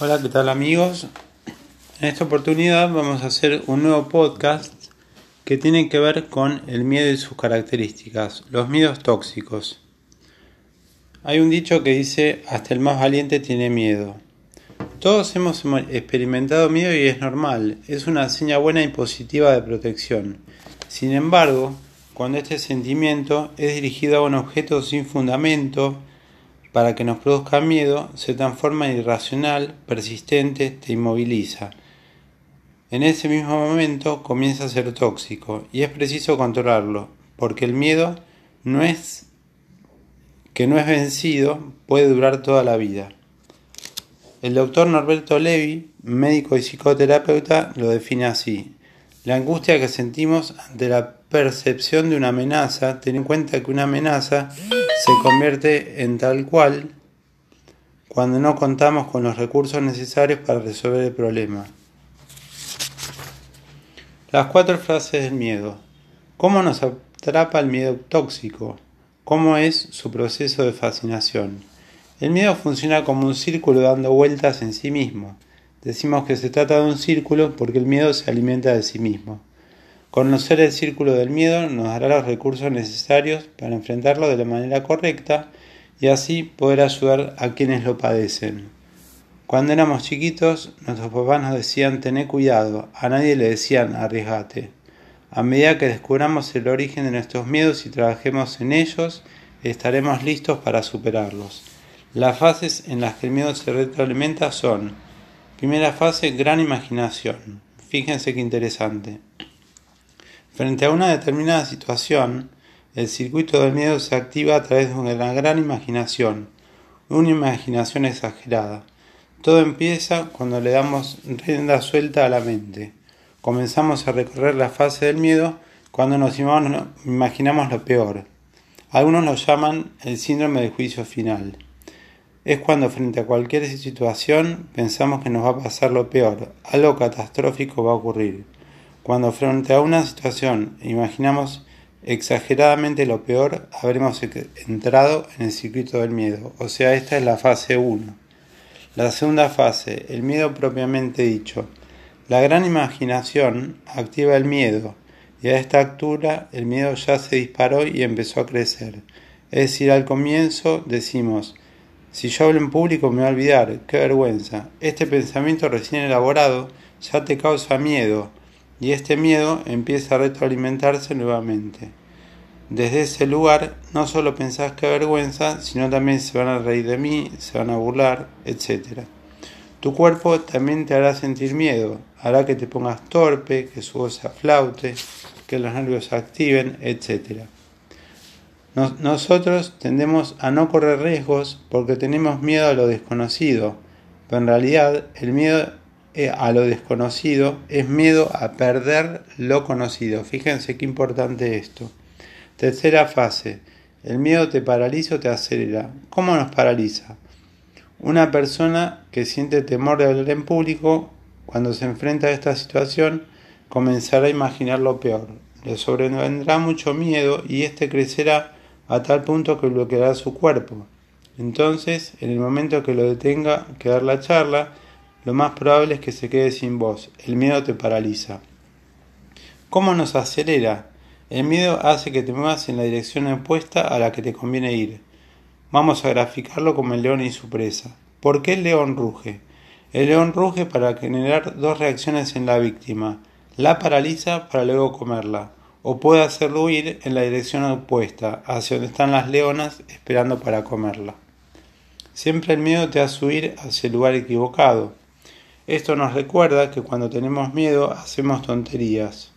Hola, ¿qué tal amigos? En esta oportunidad vamos a hacer un nuevo podcast que tiene que ver con el miedo y sus características, los miedos tóxicos. Hay un dicho que dice, hasta el más valiente tiene miedo. Todos hemos experimentado miedo y es normal, es una señal buena y positiva de protección. Sin embargo, cuando este sentimiento es dirigido a un objeto sin fundamento, para que nos produzca miedo, se transforma en irracional, persistente, te inmoviliza. En ese mismo momento comienza a ser tóxico y es preciso controlarlo, porque el miedo no es que no es vencido, puede durar toda la vida. El doctor Norberto Levi, médico y psicoterapeuta, lo define así. La angustia que sentimos ante la percepción de una amenaza, ten en cuenta que una amenaza se convierte en tal cual cuando no contamos con los recursos necesarios para resolver el problema. Las cuatro frases del miedo. ¿Cómo nos atrapa el miedo tóxico? ¿Cómo es su proceso de fascinación? El miedo funciona como un círculo dando vueltas en sí mismo. Decimos que se trata de un círculo porque el miedo se alimenta de sí mismo. Conocer el círculo del miedo nos dará los recursos necesarios para enfrentarlo de la manera correcta y así poder ayudar a quienes lo padecen. Cuando éramos chiquitos, nuestros papás nos decían tener cuidado, a nadie le decían arriesgate. A medida que descubramos el origen de nuestros miedos y trabajemos en ellos, estaremos listos para superarlos. Las fases en las que el miedo se retroalimenta son Primera fase, gran imaginación. Fíjense qué interesante. Frente a una determinada situación, el circuito del miedo se activa a través de una gran imaginación, una imaginación exagerada. Todo empieza cuando le damos rienda suelta a la mente. Comenzamos a recorrer la fase del miedo cuando nos imaginamos lo peor. Algunos lo llaman el síndrome del juicio final es cuando frente a cualquier situación pensamos que nos va a pasar lo peor, algo catastrófico va a ocurrir. Cuando frente a una situación imaginamos exageradamente lo peor, habremos entrado en el circuito del miedo, o sea, esta es la fase 1. La segunda fase, el miedo propiamente dicho. La gran imaginación activa el miedo, y a esta altura el miedo ya se disparó y empezó a crecer. Es decir, al comienzo decimos, si yo hablo en público me voy a olvidar, qué vergüenza. Este pensamiento recién elaborado ya te causa miedo y este miedo empieza a retroalimentarse nuevamente. Desde ese lugar no solo pensás qué vergüenza, sino también se van a reír de mí, se van a burlar, etc. Tu cuerpo también te hará sentir miedo, hará que te pongas torpe, que su voz se aflaute, que los nervios se activen, etc nosotros tendemos a no correr riesgos porque tenemos miedo a lo desconocido, pero en realidad el miedo a lo desconocido es miedo a perder lo conocido. Fíjense qué importante esto. Tercera fase. El miedo te paraliza o te acelera. ¿Cómo nos paraliza? Una persona que siente temor de hablar en público, cuando se enfrenta a esta situación, comenzará a imaginar lo peor. Le sobrevendrá mucho miedo y este crecerá a tal punto que bloqueará su cuerpo. Entonces, en el momento que lo detenga que dar la charla, lo más probable es que se quede sin voz. El miedo te paraliza. ¿Cómo nos acelera? El miedo hace que te muevas en la dirección opuesta a la que te conviene ir. Vamos a graficarlo como el león y su presa. ¿Por qué el león ruge? El león ruge para generar dos reacciones en la víctima. La paraliza para luego comerla o puede hacerlo huir en la dirección opuesta, hacia donde están las leonas esperando para comerla. Siempre el miedo te hace huir hacia el lugar equivocado. Esto nos recuerda que cuando tenemos miedo hacemos tonterías.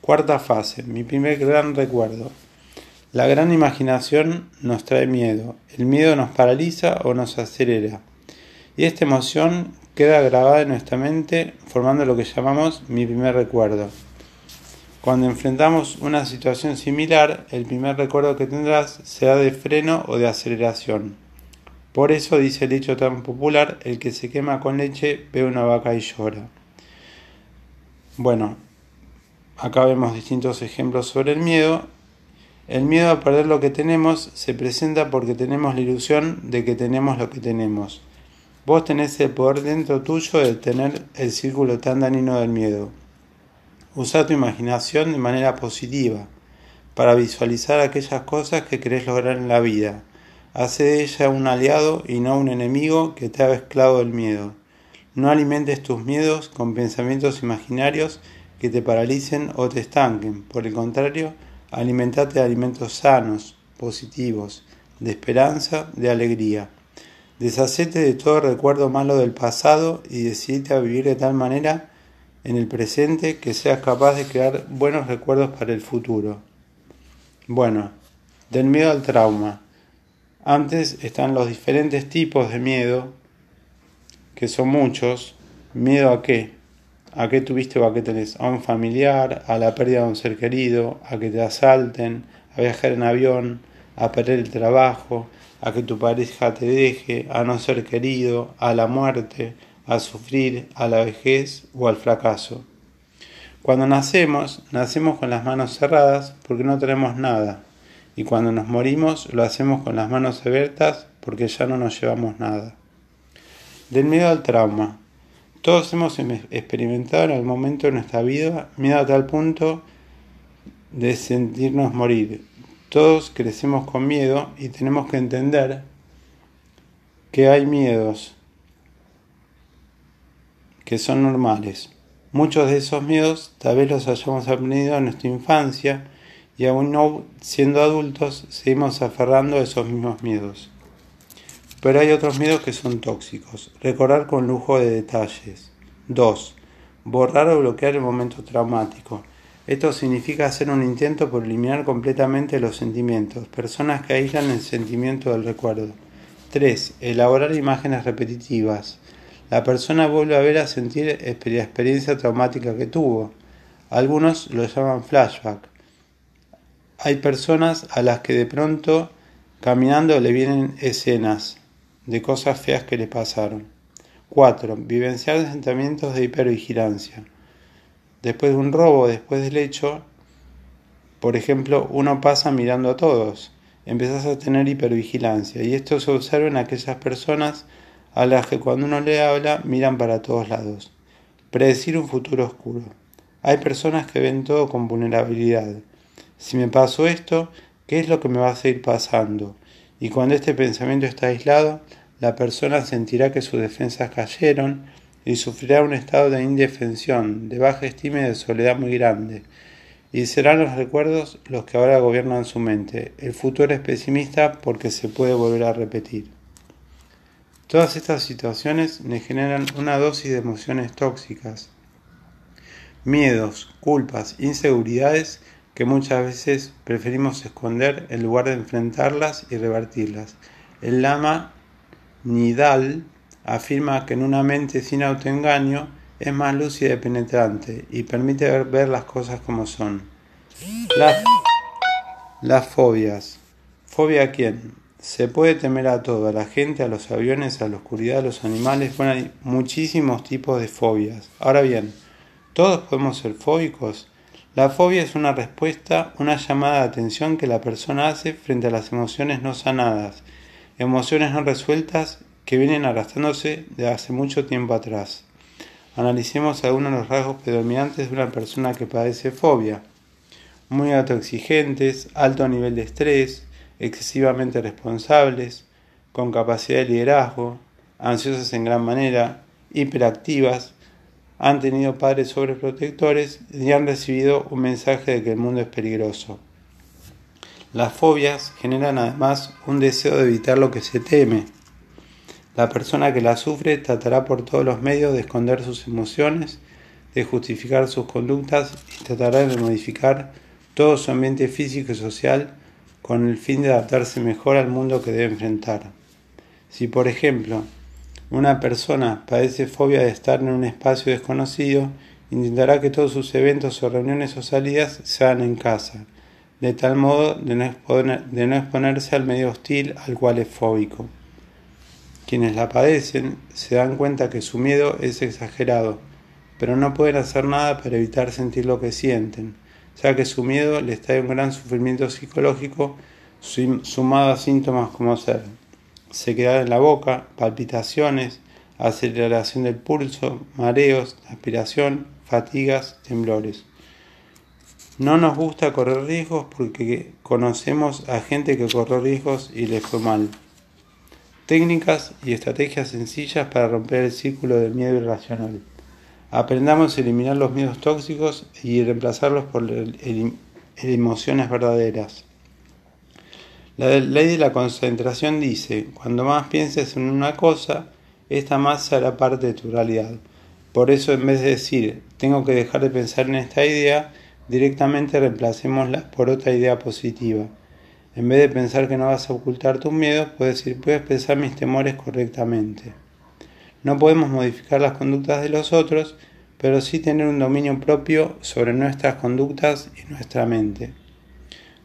Cuarta fase, mi primer gran recuerdo. La gran imaginación nos trae miedo. El miedo nos paraliza o nos acelera. Y esta emoción queda grabada en nuestra mente formando lo que llamamos mi primer recuerdo. Cuando enfrentamos una situación similar, el primer recuerdo que tendrás será de freno o de aceleración. Por eso dice el dicho tan popular, el que se quema con leche ve una vaca y llora. Bueno, acá vemos distintos ejemplos sobre el miedo. El miedo a perder lo que tenemos se presenta porque tenemos la ilusión de que tenemos lo que tenemos. Vos tenés el poder dentro tuyo de tener el círculo tan dañino del miedo. Usa tu imaginación de manera positiva para visualizar aquellas cosas que querés lograr en la vida. Hace de ella un aliado y no un enemigo que te haga esclavo del miedo. No alimentes tus miedos con pensamientos imaginarios que te paralicen o te estanquen. Por el contrario, alimentate de alimentos sanos, positivos, de esperanza, de alegría. Deshacete de todo recuerdo malo del pasado y decidite a vivir de tal manera en el presente que seas capaz de crear buenos recuerdos para el futuro. Bueno, del miedo al trauma. Antes están los diferentes tipos de miedo, que son muchos. ¿Miedo a qué? ¿A qué tuviste o a qué tenés? A un familiar, a la pérdida de un ser querido, a que te asalten, a viajar en avión, a perder el trabajo, a que tu pareja te deje, a no ser querido, a la muerte, a sufrir, a la vejez o al fracaso. Cuando nacemos, nacemos con las manos cerradas porque no tenemos nada, y cuando nos morimos lo hacemos con las manos abiertas porque ya no nos llevamos nada. Del miedo al trauma. Todos hemos em-, experimentado en algún momento de nuestra vida miedo a tal punto de sentirnos morir, todos crecemos con miedo y tenemos que entender que hay miedos que son normales. Muchos de esos miedos tal vez los hayamos aprendido en nuestra infancia y aún no siendo adultos seguimos aferrando a esos mismos miedos. Pero hay otros miedos que son tóxicos. Recordar con lujo de detalles. 2. Borrar o bloquear el momento traumático. Esto significa hacer un intento por eliminar completamente los sentimientos, personas que aíslan el sentimiento del recuerdo. 3. Elaborar imágenes repetitivas. La persona vuelve a ver a sentir la experiencia traumática que tuvo. Algunos lo llaman flashback. Hay personas a las que de pronto caminando le vienen escenas de cosas feas que le pasaron. 4. Vivenciar sentimientos de hipervigilancia después de un robo, después del hecho, por ejemplo, uno pasa mirando a todos, empezás a tener hipervigilancia y esto se observa en aquellas personas a las que cuando uno le habla miran para todos lados. Predecir un futuro oscuro. Hay personas que ven todo con vulnerabilidad. Si me pasó esto, ¿qué es lo que me va a seguir pasando? Y cuando este pensamiento está aislado, la persona sentirá que sus defensas cayeron, y sufrirá un estado de indefensión, de baja estima y de soledad muy grande. Y serán los recuerdos los que ahora gobiernan su mente. El futuro es pesimista porque se puede volver a repetir. Todas estas situaciones le generan una dosis de emociones tóxicas, miedos, culpas, inseguridades que muchas veces preferimos esconder en lugar de enfrentarlas y revertirlas. El lama Nidal afirma que en una mente sin autoengaño es más lúcida y penetrante y permite ver, las cosas como son. Las, las fobias. ¿Fobia a quién? Se puede temer a todo, a la gente, a los aviones, a la oscuridad, a los animales. Bueno, hay muchísimos tipos de fobias. Ahora bien, ¿todos podemos ser fóbicos? La fobia es una respuesta, una llamada de atención que la persona hace frente a las emociones no sanadas, emociones no resueltas que vienen arrastrándose de hace mucho tiempo atrás. Analicemos algunos de los rasgos predominantes de una persona que padece fobia. Muy autoexigentes, alto nivel de estrés, excesivamente responsables, con capacidad de liderazgo, ansiosas en gran manera, hiperactivas, han tenido padres sobreprotectores y han recibido un mensaje de que el mundo es peligroso. Las fobias generan además un deseo de evitar lo que se teme, la persona que la sufre tratará por todos los medios de esconder sus emociones, de justificar sus conductas y tratará de modificar todo su ambiente físico y social con el fin de adaptarse mejor al mundo que debe enfrentar. Si, por ejemplo, una persona padece fobia de estar en un espacio desconocido, intentará que todos sus eventos o reuniones o salidas sean en casa, de tal modo de no, exponerse al medio hostil al cual es fóbico. Quienes la padecen se dan cuenta que su miedo es exagerado, pero no pueden hacer nada para evitar sentir lo que sienten, ya que su miedo les trae un gran sufrimiento psicológico sumado a síntomas como ser sequedad en la boca, palpitaciones, aceleración del pulso, mareos, aspiración, fatigas, temblores. No nos gusta correr riesgos porque conocemos a gente que corrió riesgos y le fue mal. Técnicas y estrategias sencillas para romper el círculo del miedo irracional. Aprendamos a eliminar los miedos tóxicos y reemplazarlos por emociones verdaderas. La ley de la concentración dice, cuando más pienses en una cosa, esta más será parte de tu realidad. Por eso en vez de decir, tengo que dejar de pensar en esta idea, directamente reemplacémosla por otra idea positiva. En vez de pensar que no vas a ocultar tus miedos, puedes decir, puedes pensar mis temores correctamente. No podemos modificar las conductas de los otros, pero sí tener un dominio propio sobre nuestras conductas y nuestra mente.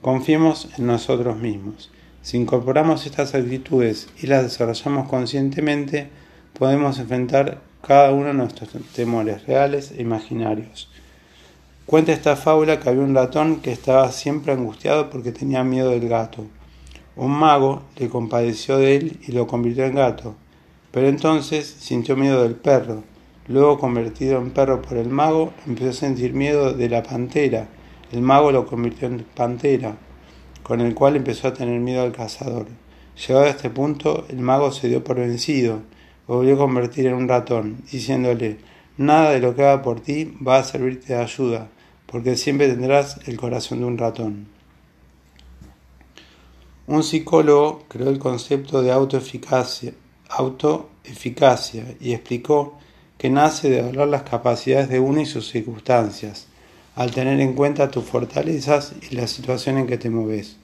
Confiemos en nosotros mismos. Si incorporamos estas actitudes y las desarrollamos conscientemente, podemos enfrentar cada uno de nuestros temores reales e imaginarios. Cuenta esta fábula que había un ratón que estaba siempre angustiado porque tenía miedo del gato. Un mago le compadeció de él y lo convirtió en gato. Pero entonces sintió miedo del perro. Luego, convertido en perro por el mago, empezó a sentir miedo de la pantera. El mago lo convirtió en pantera, con el cual empezó a tener miedo al cazador. Llegado a este punto, el mago se dio por vencido, volvió a convertir en un ratón, diciéndole, nada de lo que haga por ti va a servirte de ayuda, porque siempre tendrás el corazón de un ratón. Un psicólogo creó el concepto de autoeficacia autoeficacia y explicó que nace de valorar las capacidades de uno y sus circunstancias, al tener en cuenta tus fortalezas y la situación en que te mueves.